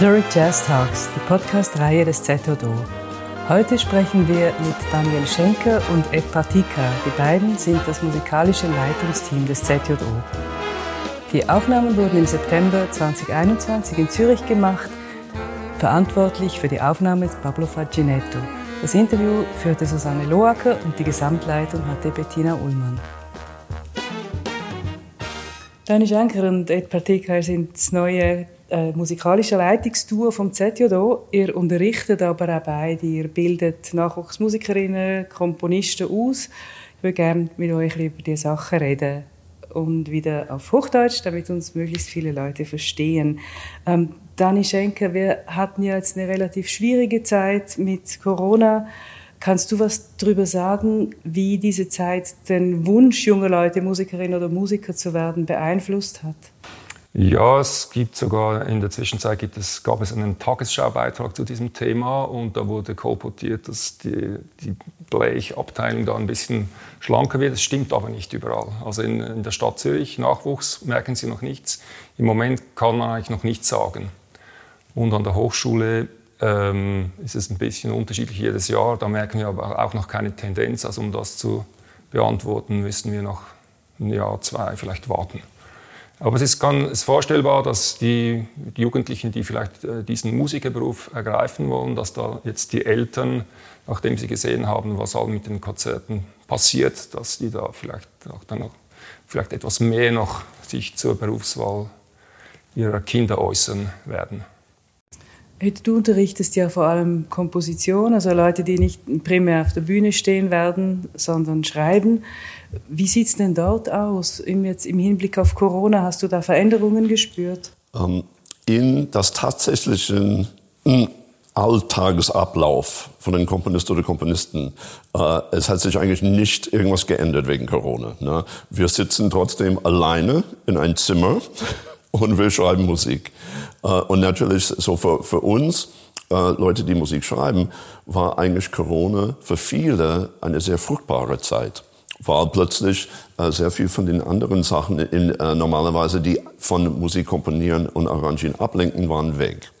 Zurich Jazz Talks, die Podcast-Reihe des ZODO. Heute sprechen wir mit Daniel Schenker und Ed Partika. Die beiden sind das musikalische Leitungsteam des ZJO. Die Aufnahmen wurden im September 2021 in Zürich gemacht. Verantwortlich für die Aufnahme ist Pablo Faginetto. Das Interview führte Susanne Loacker und die Gesamtleitung hatte Bettina Ullmann. Dani Schenker und Ed Partika sind das neue äh, musikalische Leitungstour vom ZJO. Ihr unterrichtet aber auch beide. Ihr bildet Nachwuchsmusikerinnen, Komponisten aus. Ich würde gerne mit euch über diese Sachen reden und wieder auf Hochdeutsch, damit uns möglichst viele Leute verstehen. Ähm, Dani Schenker, wir hatten ja jetzt eine relativ schwierige Zeit mit Corona. Kannst du was darüber sagen, wie diese Zeit den Wunsch junger Leute, Musikerinnen oder Musiker zu werden, beeinflusst hat? Ja, es gibt sogar in der Zwischenzeit gibt es, gab es einen Tagesschaubeitrag zu diesem Thema und da wurde kolportiert, dass die, die Blechabteilung da ein bisschen schlanker wird. Das stimmt aber nicht überall. Also in, in der Stadt Zürich, Nachwuchs, merken Sie noch nichts. Im Moment kann man eigentlich noch nichts sagen. Und an der Hochschule ähm, ist es ein bisschen unterschiedlich jedes Jahr. Da merken wir aber auch noch keine Tendenz. Also um das zu beantworten, müssen wir noch ein Jahr, zwei vielleicht warten. Aber es ist ganz vorstellbar, dass die Jugendlichen, die vielleicht äh, diesen Musikerberuf ergreifen wollen, dass da jetzt die Eltern, nachdem sie gesehen haben, was all mit den Konzerten passiert, dass die da vielleicht auch dann noch, vielleicht etwas mehr noch sich zur Berufswahl ihrer Kinder äußern werden. Du unterrichtest ja vor allem Komposition, also Leute, die nicht primär auf der Bühne stehen werden, sondern schreiben. Wie sieht es denn dort aus? Im, jetzt, Im Hinblick auf Corona, hast du da Veränderungen gespürt? Ähm, in das tatsächliche Alltagsablauf von den Komponisten oder Komponisten. Äh, es hat sich eigentlich nicht irgendwas geändert wegen Corona. Ne? Wir sitzen trotzdem alleine in einem Zimmer und wir schreiben Musik. Äh, und natürlich so für, für uns, äh, Leute, die Musik schreiben, war eigentlich Corona für viele eine sehr fruchtbare Zeit. Weil plötzlich äh, sehr viel von den anderen Sachen in, normalerweise, die von Musik komponieren und arrangieren ablenken, waren weg.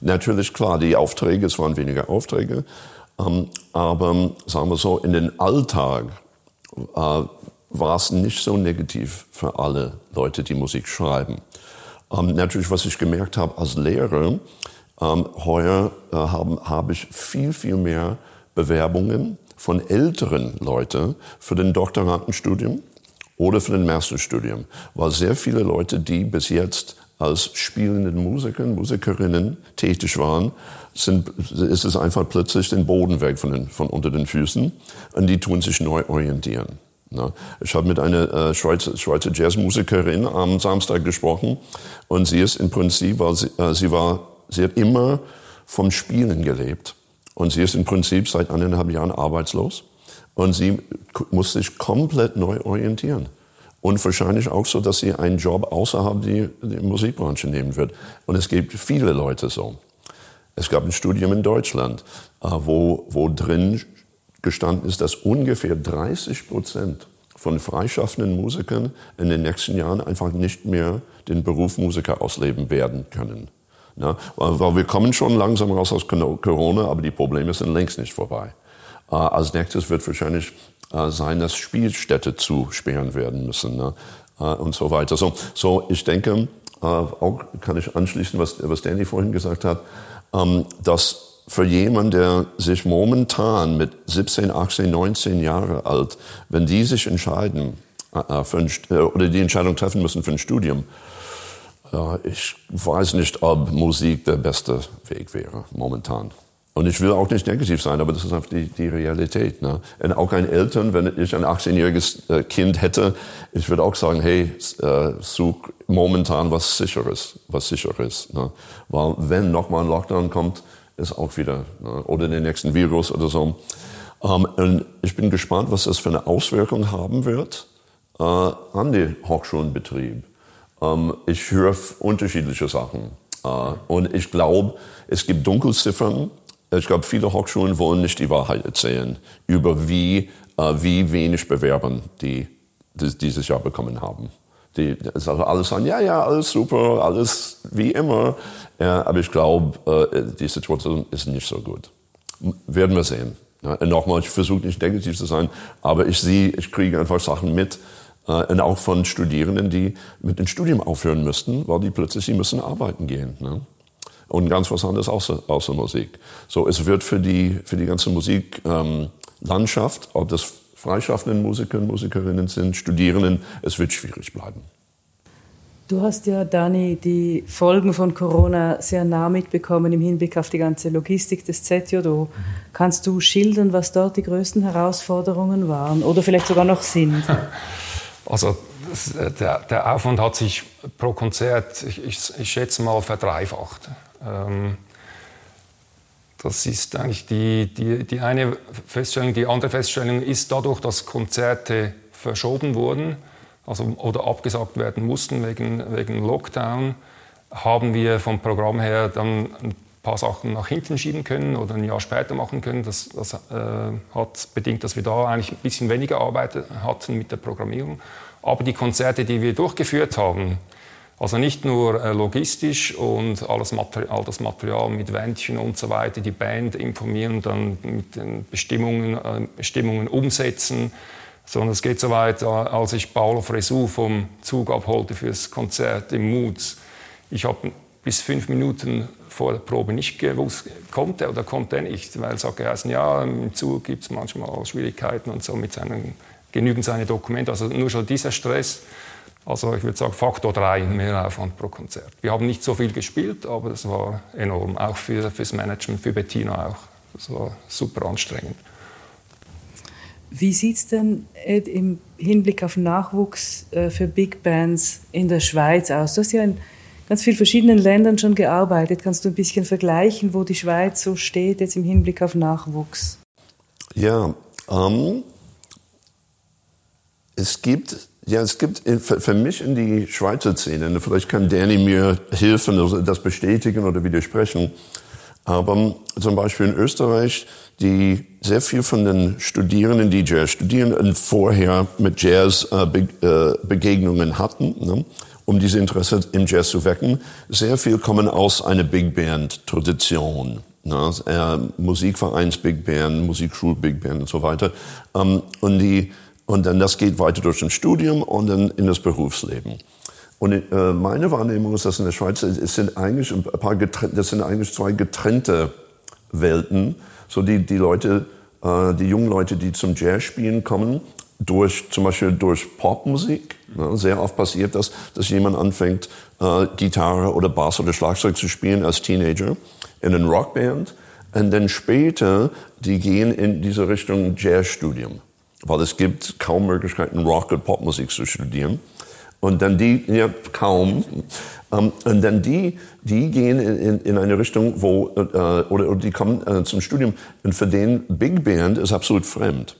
Natürlich, klar, die Aufträge, es waren weniger Aufträge, ähm, aber sagen wir so, in den Alltag war es nicht so negativ für alle Leute, die Musik schreiben. Ähm, natürlich, was ich gemerkt habe als Lehrer, ähm, heuer äh, habe hab ich viel, viel mehr Bewerbungen von älteren Leuten für den Doktorandenstudium oder für den Masterstudium, weil sehr viele Leute, die bis jetzt als spielende Musiker, Musikerinnen tätig waren, sind, ist es einfach plötzlich den Boden weg von, den, von unter den Füßen und die tun sich neu orientieren. Ich habe mit einer äh, Schweizer, Schweizer Jazzmusikerin am Samstag gesprochen und sie ist im Prinzip, weil sie, äh, sie war, sie hat immer vom Spielen gelebt und sie ist im Prinzip seit eineinhalb Jahren arbeitslos und sie muss sich komplett neu orientieren. Und wahrscheinlich auch so, dass sie einen Job außerhalb der, der Musikbranche nehmen wird. Und es gibt viele Leute so. Es gab ein Studium in Deutschland, äh, wo, wo drin gestanden ist, dass ungefähr 30 Prozent von freischaffenden Musikern in den nächsten Jahren einfach nicht mehr den Beruf Musiker ausleben werden können. Ja, weil wir kommen schon langsam raus aus Corona, aber die Probleme sind längst nicht vorbei. Äh, als nächstes wird wahrscheinlich äh, sein, dass Spielstätte zusperren werden müssen ne? äh, und so weiter. So, so ich denke, äh, auch kann ich anschließen, was, was Danny vorhin gesagt hat, ähm, dass für jemanden, der sich momentan mit 17, 18, 19 Jahre alt, wenn die sich entscheiden äh, äh ein, äh, oder die Entscheidung treffen müssen für ein Studium, ich weiß nicht, ob Musik der beste Weg wäre momentan. Und ich will auch nicht negativ sein, aber das ist einfach die, die Realität. Ne? Und auch ein Eltern, wenn ich ein 18-jähriges äh, Kind hätte, ich würde auch sagen, hey, such momentan was Sicheres, was Sicheres. Ne? Weil wenn nochmal ein Lockdown kommt, ist auch wieder, ne, oder den nächsten Virus oder so. Ähm, und ich bin gespannt, was das für eine Auswirkung haben wird äh, an den Hochschulenbetrieb. Ähm, ich höre unterschiedliche Sachen. Äh, und ich glaube, es gibt Dunkelziffern. Ich glaube, viele Hochschulen wollen nicht die Wahrheit erzählen über wie, äh, wie wenig Bewerbern die, die dieses Jahr bekommen haben. Die also alles sagen, ja, ja, alles super, alles wie immer. Ja, aber ich glaube, äh, die Situation ist nicht so gut. Werden wir sehen. Ja, nochmal, ich versuche nicht negativ zu sein, aber ich sehe, ich kriege einfach Sachen mit, äh, und auch von Studierenden, die mit dem Studium aufhören müssten, weil die plötzlich, sie müssen arbeiten gehen. Ne? Und ganz was anderes außer, außer Musik. So, es wird für die, für die ganze Musiklandschaft, ähm, ob das freischaffenden Musiker und Musikerinnen sind, Studierenden, es wird schwierig bleiben. Du hast ja, Dani, die Folgen von Corona sehr nah mitbekommen im Hinblick auf die ganze Logistik des ZJO. Kannst du schildern, was dort die größten Herausforderungen waren oder vielleicht sogar noch sind? Also der, der Aufwand hat sich pro Konzert, ich, ich, ich schätze mal, verdreifacht. Ähm, das ist eigentlich die, die, die eine Feststellung. Die andere Feststellung ist dadurch, dass Konzerte verschoben wurden also, oder abgesagt werden mussten wegen, wegen Lockdown, haben wir vom Programm her dann ein paar Sachen nach hinten schieben können oder ein Jahr später machen können. Das, das äh, hat bedingt, dass wir da eigentlich ein bisschen weniger Arbeit hatten mit der Programmierung. Aber die Konzerte, die wir durchgeführt haben, also nicht nur äh, logistisch und alles Material, all das Material mit Wändchen und so weiter, die Band informieren, dann mit den Bestimmungen, äh, Bestimmungen umsetzen, sondern es geht so weit, als ich Paolo Fresu vom Zug abholte fürs Konzert im Moods. Ich habe bis fünf Minuten vor der Probe nicht gewusst, kommt er oder kommt er nicht, weil es hat geheißen, ja, im Zug gibt es manchmal Schwierigkeiten und so mit seinen, genügend seine Dokumente. Also nur schon dieser Stress also ich würde sagen Faktor 3 mehr Aufwand pro Konzert. Wir haben nicht so viel gespielt, aber das war enorm, auch für das Management, für Bettina auch. Das war super anstrengend. Wie sieht es denn Ed, im Hinblick auf Nachwuchs äh, für Big Bands in der Schweiz aus? Du hast ja in ganz vielen verschiedenen Ländern schon gearbeitet. Kannst du ein bisschen vergleichen, wo die Schweiz so steht jetzt im Hinblick auf Nachwuchs? Ja, ähm, es gibt ja, es gibt für mich in die Schweizer Szene, vielleicht kann Danny mir helfen, also das bestätigen oder widersprechen, aber zum Beispiel in Österreich, die sehr viel von den Studierenden, die Jazz studieren vorher mit Jazz äh, äh, Begegnungen hatten, ne, um diese Interesse im Jazz zu wecken, sehr viel kommen aus einer Big Band Tradition. Ne, äh, Musikvereins Big Band, Musikschul Big Band und so weiter. Ähm, und die und dann das geht weiter durch ein Studium und dann in das Berufsleben. Und äh, meine Wahrnehmung ist, dass in der Schweiz es sind eigentlich ein paar das sind eigentlich zwei getrennte Welten. So die die Leute, äh, die jungen Leute, die zum Jazz spielen kommen, durch zum Beispiel durch Popmusik. Ne? Sehr oft passiert das, dass jemand anfängt äh, Gitarre oder Bass oder Schlagzeug zu spielen als Teenager in einer Rockband und dann später die gehen in diese Richtung Jazzstudium weil es gibt kaum Möglichkeiten, Rock- und Popmusik zu studieren. Und dann die, ja, kaum. Ähm, und dann die, die gehen in, in eine Richtung, wo, äh, oder, oder die kommen äh, zum Studium. Und für den Big Band ist absolut fremd.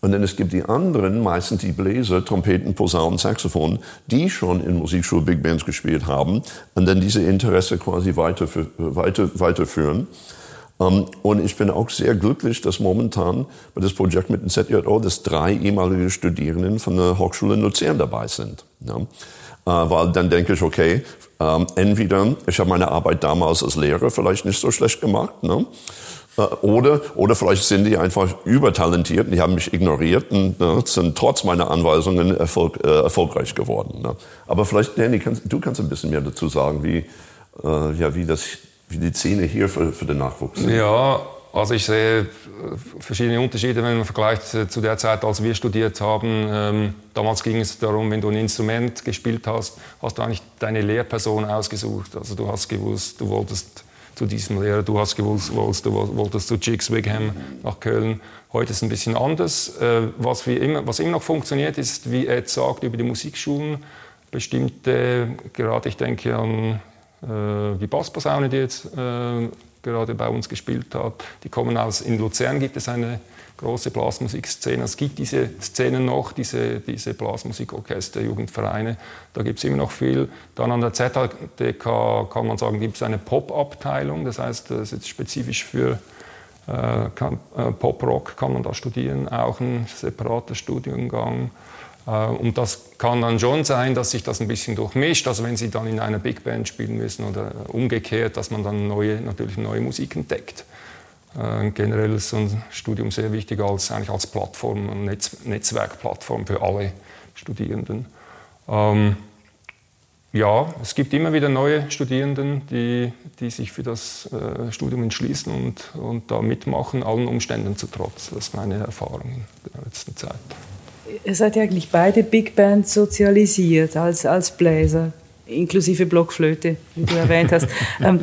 Und dann es gibt die anderen, meistens die Bläser, Trompeten, Posaunen, Saxophon, die schon in Musikschule Big Bands gespielt haben und dann diese Interesse quasi weiter, weiter, weiterführen. Ähm, und ich bin auch sehr glücklich, dass momentan bei das Projekt mit dem ZJO, dass drei ehemalige Studierenden von der Hochschule Luzern dabei sind. Uh, weil dann denke ich, okay, ähm, entweder ich habe meine Arbeit damals als Lehrer vielleicht nicht so schlecht gemacht, ne? Uh, oder, oder vielleicht sind die einfach übertalentiert und die haben mich ignoriert und ne, sind trotz meiner Anweisungen erfolg, äh, erfolgreich geworden. Ne? Aber vielleicht, Danny, kannst, du kannst ein bisschen mehr dazu sagen, wie, äh, ja, wie das wie die Szene hier für, für den Nachwuchs? Ja, also ich sehe verschiedene Unterschiede, wenn man vergleicht zu der Zeit, als wir studiert haben. Ähm, damals ging es darum, wenn du ein Instrument gespielt hast, hast du eigentlich deine Lehrperson ausgesucht. Also du hast gewusst, du wolltest zu diesem Lehrer, du hast gewusst, du wolltest zu Jigs Wigham nach Köln. Heute ist es ein bisschen anders. Äh, was, immer, was immer noch funktioniert, ist, wie Ed sagt, über die Musikschulen bestimmte, gerade ich denke an äh, die Bassposaune, die jetzt äh, gerade bei uns gespielt hat, die kommen aus, in Luzern gibt es eine große Blasmusikszene. Es gibt diese Szenen noch, diese, diese Blasmusikorchester, Jugendvereine, da gibt es immer noch viel. Dann an der ZHDK kann man sagen, gibt es eine Pop-Abteilung, das heißt, das ist jetzt spezifisch für äh, äh, Pop-Rock kann man da studieren, auch ein separater Studiengang. Und das kann dann schon sein, dass sich das ein bisschen durchmischt. Also wenn Sie dann in einer Big Band spielen müssen oder umgekehrt, dass man dann neue, natürlich neue Musik entdeckt. Generell ist so ein Studium sehr wichtig als, eigentlich als Plattform, Netz, Netzwerkplattform für alle Studierenden. Ähm, ja, es gibt immer wieder neue Studierenden, die, die sich für das äh, Studium entschließen und, und da mitmachen, allen Umständen zu trotz. Das ist meine Erfahrung in der letzten Zeit. Ihr seid ja eigentlich beide Big Band sozialisiert als, als Bläser, inklusive Blockflöte, wie du erwähnt hast. ähm,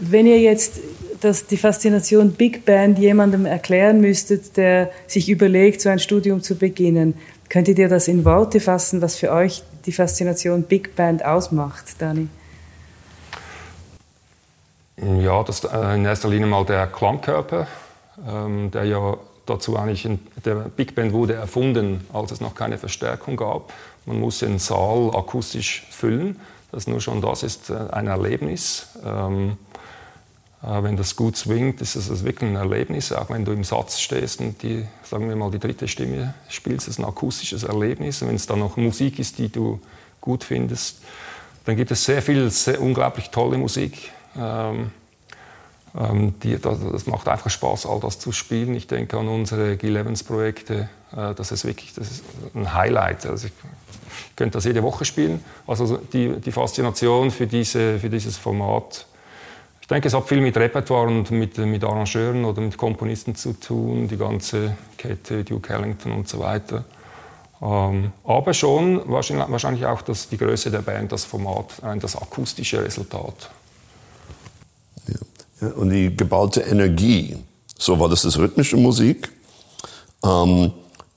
wenn ihr jetzt das, die Faszination Big Band jemandem erklären müsstet, der sich überlegt, so ein Studium zu beginnen, könntet ihr das in Worte fassen, was für euch die Faszination Big Band ausmacht, Dani? Ja, das äh, in erster Linie mal der Klangkörper, ähm, der ja dazu eigentlich, in, der Big Band wurde erfunden, als es noch keine Verstärkung gab. Man muss den Saal akustisch füllen. Das nur schon das ist äh, ein Erlebnis. Ähm, äh, wenn das gut swingt, ist es wirklich ein Erlebnis. Auch wenn du im Satz stehst und die, sagen wir mal, die dritte Stimme spielst, ist ein akustisches Erlebnis. Und wenn es dann noch Musik ist, die du gut findest, dann gibt es sehr viel, sehr unglaublich tolle Musik. Ähm, die, das macht einfach Spaß, all das zu spielen. Ich denke an unsere G11s-Projekte. Äh, das ist wirklich das ist ein Highlight. Also ich, könnte das jede Woche spielen. Also die, die Faszination für, diese, für dieses Format ich denke, es hat viel mit Repertoire und mit, mit Arrangeuren oder mit Komponisten zu tun, die ganze Kette, Duke Ellington und so weiter. Ähm, aber schon wahrscheinlich, wahrscheinlich auch das, die Größe der Band, das Format, das akustische Resultat. Ja. Und die gebaute Energie, so war das das rhythmische Musik. Ähm,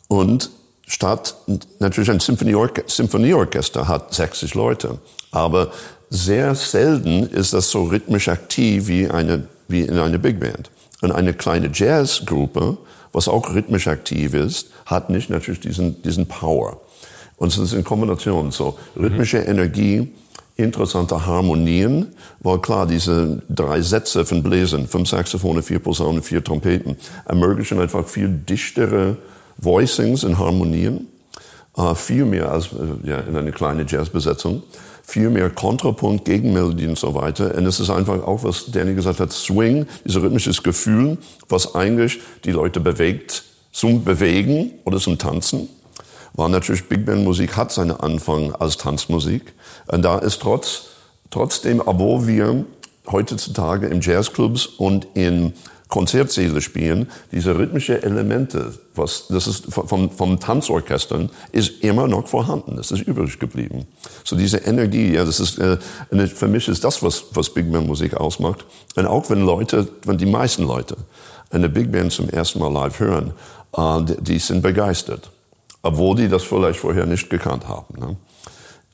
und statt natürlich ein Symphonieorchester, Symphonieorchester hat 60 Leute, aber sehr selten ist das so rhythmisch aktiv wie, eine, wie in einer Big Band. Und eine kleine Jazzgruppe, was auch rhythmisch aktiv ist, hat nicht natürlich diesen, diesen Power. Und es ist in Kombination so rhythmische Energie, interessante Harmonien, weil klar, diese drei Sätze von Bläsern, fünf Saxophone, vier Posaunen, vier Trompeten, ermöglichen einfach viel dichtere Voicings und Harmonien, äh, viel mehr als äh, ja, in einer kleinen Jazzbesetzung viel mehr Kontrapunkt, Gegenmelodie und so weiter. Und es ist einfach auch, was Danny gesagt hat, Swing, dieses rhythmisches Gefühl, was eigentlich die Leute bewegt zum Bewegen oder zum Tanzen. War natürlich Big Band Musik hat seinen Anfang als Tanzmusik. Und da ist trotz, trotzdem, obwohl wir heutzutage in Jazzclubs und in Konzertsäle spielen, diese rhythmische Elemente, was, das ist vom, vom Tanzorchestern, ist immer noch vorhanden. Das ist übrig geblieben. So diese Energie, ja, das ist, äh, für mich ist das, was, was Big Band Musik ausmacht. Und auch wenn Leute, wenn die meisten Leute eine Big Band zum ersten Mal live hören, äh, die sind begeistert. Obwohl die das vielleicht vorher nicht gekannt haben. Ne?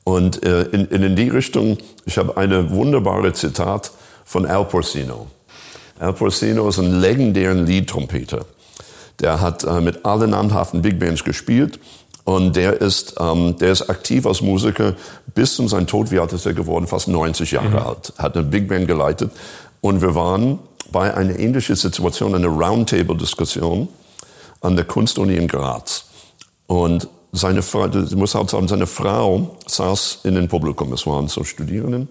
Und äh, in, in die Richtung, ich habe eine wunderbare Zitat von Al Porcino. Al Porcino ist ein legendären Lead-Trompeter. Der hat äh, mit allen namhaften Big Bands gespielt und der ist, ähm, der ist aktiv als Musiker bis zu seinem Tod, wie alt ist er geworden? Fast 90 Jahre mhm. alt. Hat eine Big Band geleitet und wir waren bei einer ähnlichen Situation, einer Roundtable-Diskussion an der Kunstuni in Graz. Und seine Frau, ich muss halt sagen, seine Frau saß in dem Publikum. Es waren so Studierenden.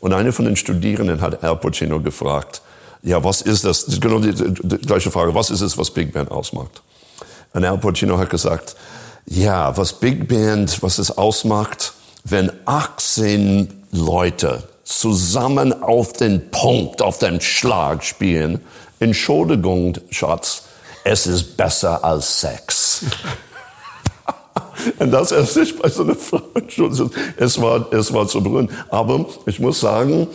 Und eine von den Studierenden hat Al Pacino gefragt, ja, was ist das? genau die, die, gleiche Frage. Was ist es, was Big Band ausmacht? Und Al Pacino hat gesagt, ja, was Big Band, was es ausmacht, wenn 18 Leute zusammen auf den Punkt, auf den Schlag spielen. Entschuldigung, Schatz, es ist besser als Sex. Und das erst nicht bei so einer Frau. Es war, es war zu berühren. Aber ich muss sagen,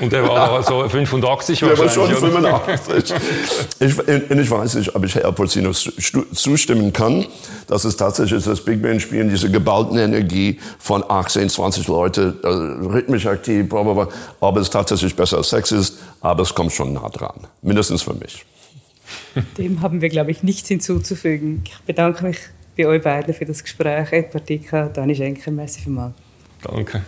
und der war so 85 wahrscheinlich. Der war schon 85. ich, ich weiß nicht, ob ich Herr Porcino zustimmen kann, dass es tatsächlich das Big Band spielen, diese geballten Energie von 18, 20 Leute, äh, rhythmisch aktiv, bla, bla, bla, ob es tatsächlich besser als Sex ist, aber es kommt schon nah dran. Mindestens für mich. Dem haben wir, glaube ich, nichts hinzuzufügen. Ich bedanke mich bei euch beiden für das Gespräch. Ed Partika, Dani Schenker, merci vielmals. Danke.